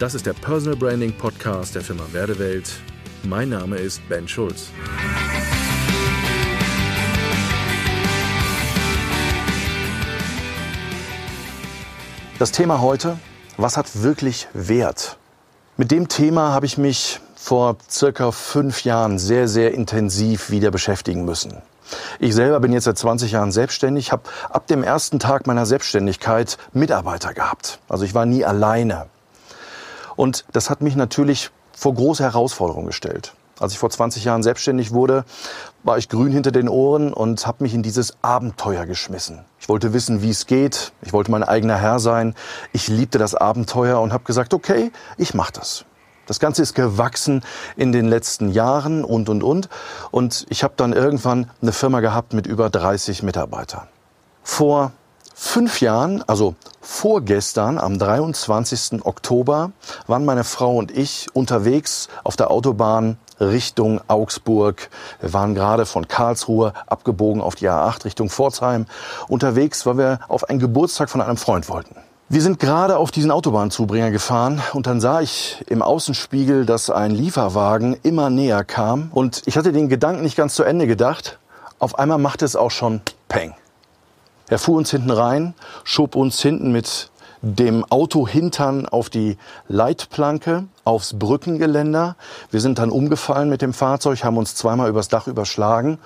Das ist der Personal Branding Podcast der Firma Werdewelt. Mein Name ist Ben Schulz. Das Thema heute, was hat wirklich Wert? Mit dem Thema habe ich mich vor circa fünf Jahren sehr, sehr intensiv wieder beschäftigen müssen. Ich selber bin jetzt seit 20 Jahren selbstständig, habe ab dem ersten Tag meiner Selbstständigkeit Mitarbeiter gehabt. Also ich war nie alleine. Und das hat mich natürlich vor große Herausforderungen gestellt. Als ich vor 20 Jahren selbstständig wurde, war ich grün hinter den Ohren und habe mich in dieses Abenteuer geschmissen. Ich wollte wissen, wie es geht. Ich wollte mein eigener Herr sein. Ich liebte das Abenteuer und habe gesagt, okay, ich mache das. Das Ganze ist gewachsen in den letzten Jahren und, und, und. Und ich habe dann irgendwann eine Firma gehabt mit über 30 Mitarbeitern. Vor fünf Jahren, also vorgestern, am 23. Oktober, waren meine Frau und ich unterwegs auf der Autobahn Richtung Augsburg. Wir waren gerade von Karlsruhe abgebogen auf die A8 Richtung Pforzheim unterwegs, weil wir auf einen Geburtstag von einem Freund wollten. Wir sind gerade auf diesen Autobahnzubringer gefahren und dann sah ich im Außenspiegel, dass ein Lieferwagen immer näher kam und ich hatte den Gedanken nicht ganz zu Ende gedacht. Auf einmal machte es auch schon Peng. Er fuhr uns hinten rein, schob uns hinten mit dem Auto hintern auf die Leitplanke, aufs Brückengeländer. Wir sind dann umgefallen mit dem Fahrzeug, haben uns zweimal übers Dach überschlagen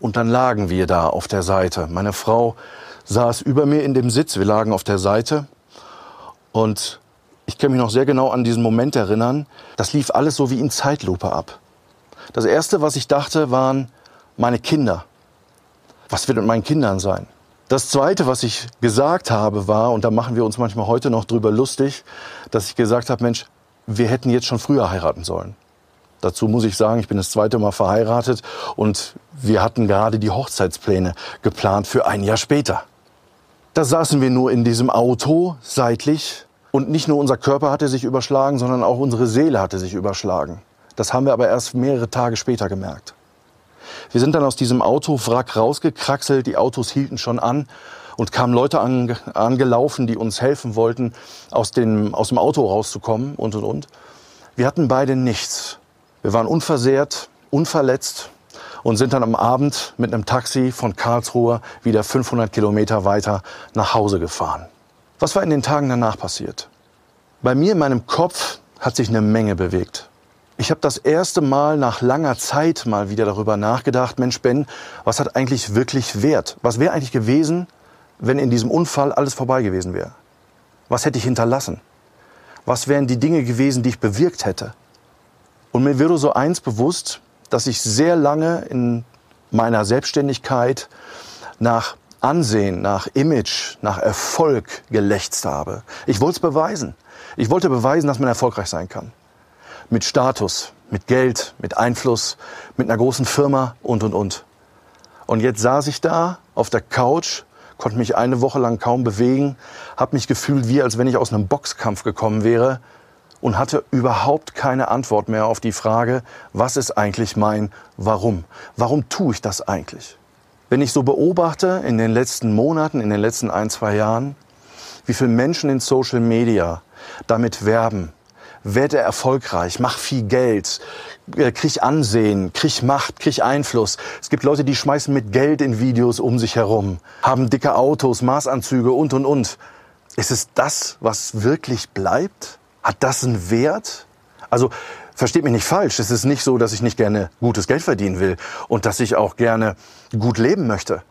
und dann lagen wir da auf der Seite. Meine Frau saß über mir in dem Sitz. Wir lagen auf der Seite und ich kann mich noch sehr genau an diesen Moment erinnern. Das lief alles so wie in Zeitlupe ab. Das erste, was ich dachte, waren meine Kinder. Was wird mit meinen Kindern sein? Das zweite, was ich gesagt habe, war, und da machen wir uns manchmal heute noch drüber lustig, dass ich gesagt habe, Mensch, wir hätten jetzt schon früher heiraten sollen. Dazu muss ich sagen, ich bin das zweite Mal verheiratet und wir hatten gerade die Hochzeitspläne geplant für ein Jahr später. Da saßen wir nur in diesem Auto seitlich und nicht nur unser Körper hatte sich überschlagen, sondern auch unsere Seele hatte sich überschlagen. Das haben wir aber erst mehrere Tage später gemerkt. Wir sind dann aus diesem Autowrack rausgekraxelt, die Autos hielten schon an und kamen Leute an, angelaufen, die uns helfen wollten, aus dem, aus dem Auto rauszukommen und und und. Wir hatten beide nichts. Wir waren unversehrt, unverletzt und sind dann am Abend mit einem Taxi von Karlsruhe wieder 500 Kilometer weiter nach Hause gefahren. Was war in den Tagen danach passiert? Bei mir in meinem Kopf hat sich eine Menge bewegt. Ich habe das erste Mal nach langer Zeit mal wieder darüber nachgedacht, Mensch Ben, was hat eigentlich wirklich Wert? Was wäre eigentlich gewesen, wenn in diesem Unfall alles vorbei gewesen wäre? Was hätte ich hinterlassen? Was wären die Dinge gewesen, die ich bewirkt hätte? Und mir wurde so eins bewusst, dass ich sehr lange in meiner Selbstständigkeit nach Ansehen, nach Image, nach Erfolg gelächzt habe. Ich wollte es beweisen. Ich wollte beweisen, dass man erfolgreich sein kann. Mit Status, mit Geld, mit Einfluss, mit einer großen Firma und, und, und. Und jetzt saß ich da auf der Couch, konnte mich eine Woche lang kaum bewegen, habe mich gefühlt wie, als wenn ich aus einem Boxkampf gekommen wäre und hatte überhaupt keine Antwort mehr auf die Frage, was ist eigentlich mein Warum? Warum tue ich das eigentlich? Wenn ich so beobachte in den letzten Monaten, in den letzten ein, zwei Jahren, wie viele Menschen in Social Media damit werben, werde erfolgreich, mach viel Geld, äh, krieg Ansehen, krieg Macht, krieg Einfluss. Es gibt Leute, die schmeißen mit Geld in Videos um sich herum, haben dicke Autos, Maßanzüge und, und, und. Ist es das, was wirklich bleibt? Hat das einen Wert? Also versteht mich nicht falsch. Es ist nicht so, dass ich nicht gerne gutes Geld verdienen will und dass ich auch gerne gut leben möchte.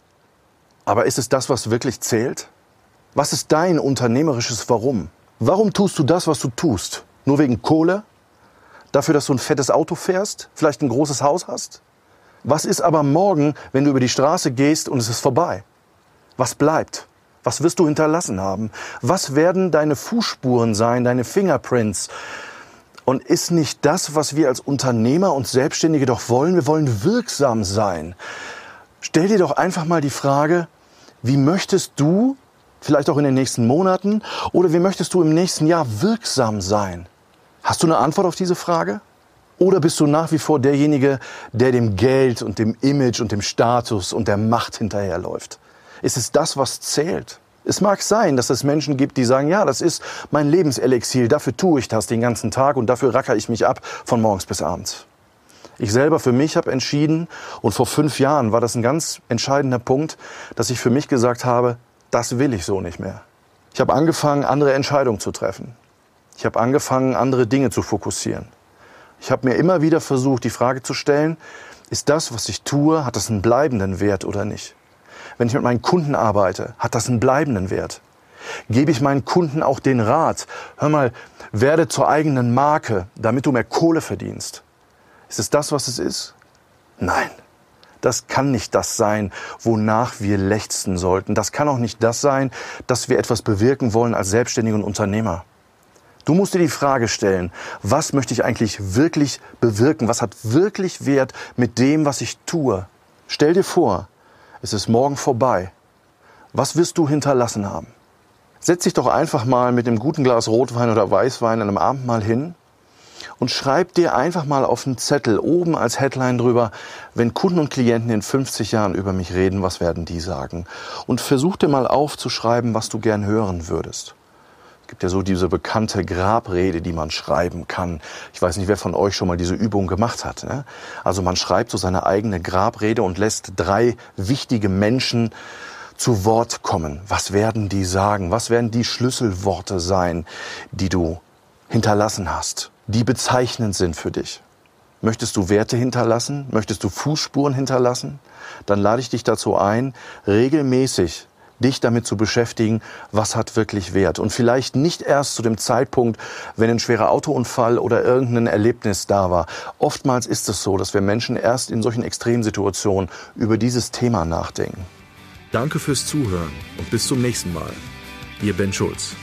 Aber ist es das, was wirklich zählt? Was ist dein unternehmerisches Warum? Warum tust du das, was du tust? Nur wegen Kohle? Dafür, dass du ein fettes Auto fährst? Vielleicht ein großes Haus hast? Was ist aber morgen, wenn du über die Straße gehst und es ist vorbei? Was bleibt? Was wirst du hinterlassen haben? Was werden deine Fußspuren sein, deine Fingerprints? Und ist nicht das, was wir als Unternehmer und Selbstständige doch wollen? Wir wollen wirksam sein. Stell dir doch einfach mal die Frage, wie möchtest du, vielleicht auch in den nächsten Monaten, oder wie möchtest du im nächsten Jahr wirksam sein? Hast du eine Antwort auf diese Frage? Oder bist du nach wie vor derjenige, der dem Geld und dem Image und dem Status und der Macht hinterherläuft? Ist es das, was zählt? Es mag sein, dass es Menschen gibt, die sagen, ja, das ist mein Lebenselixier, dafür tue ich das den ganzen Tag und dafür racker ich mich ab von morgens bis abends. Ich selber für mich habe entschieden, und vor fünf Jahren war das ein ganz entscheidender Punkt, dass ich für mich gesagt habe, das will ich so nicht mehr. Ich habe angefangen, andere Entscheidungen zu treffen. Ich habe angefangen, andere Dinge zu fokussieren. Ich habe mir immer wieder versucht, die Frage zu stellen, ist das, was ich tue, hat das einen bleibenden Wert oder nicht? Wenn ich mit meinen Kunden arbeite, hat das einen bleibenden Wert. Gebe ich meinen Kunden auch den Rat, hör mal, werde zur eigenen Marke, damit du mehr Kohle verdienst. Ist es das, was es ist? Nein. Das kann nicht das sein, wonach wir lechzen sollten. Das kann auch nicht das sein, dass wir etwas bewirken wollen als Selbstständige und Unternehmer. Du musst dir die Frage stellen, was möchte ich eigentlich wirklich bewirken? Was hat wirklich Wert mit dem, was ich tue? Stell dir vor, es ist morgen vorbei. Was wirst du hinterlassen haben? Setz dich doch einfach mal mit einem guten Glas Rotwein oder Weißwein an einem Abend mal hin und schreib dir einfach mal auf einen Zettel oben als Headline drüber, wenn Kunden und Klienten in 50 Jahren über mich reden, was werden die sagen? Und versuch dir mal aufzuschreiben, was du gern hören würdest. Gibt ja so diese bekannte Grabrede, die man schreiben kann. Ich weiß nicht, wer von euch schon mal diese Übung gemacht hat. Ne? Also man schreibt so seine eigene Grabrede und lässt drei wichtige Menschen zu Wort kommen. Was werden die sagen? Was werden die Schlüsselworte sein, die du hinterlassen hast, die bezeichnend sind für dich? Möchtest du Werte hinterlassen? Möchtest du Fußspuren hinterlassen? Dann lade ich dich dazu ein, regelmäßig dich damit zu beschäftigen, was hat wirklich Wert. Und vielleicht nicht erst zu dem Zeitpunkt, wenn ein schwerer Autounfall oder irgendein Erlebnis da war. Oftmals ist es so, dass wir Menschen erst in solchen Extremsituationen über dieses Thema nachdenken. Danke fürs Zuhören und bis zum nächsten Mal. Ihr Ben Schulz.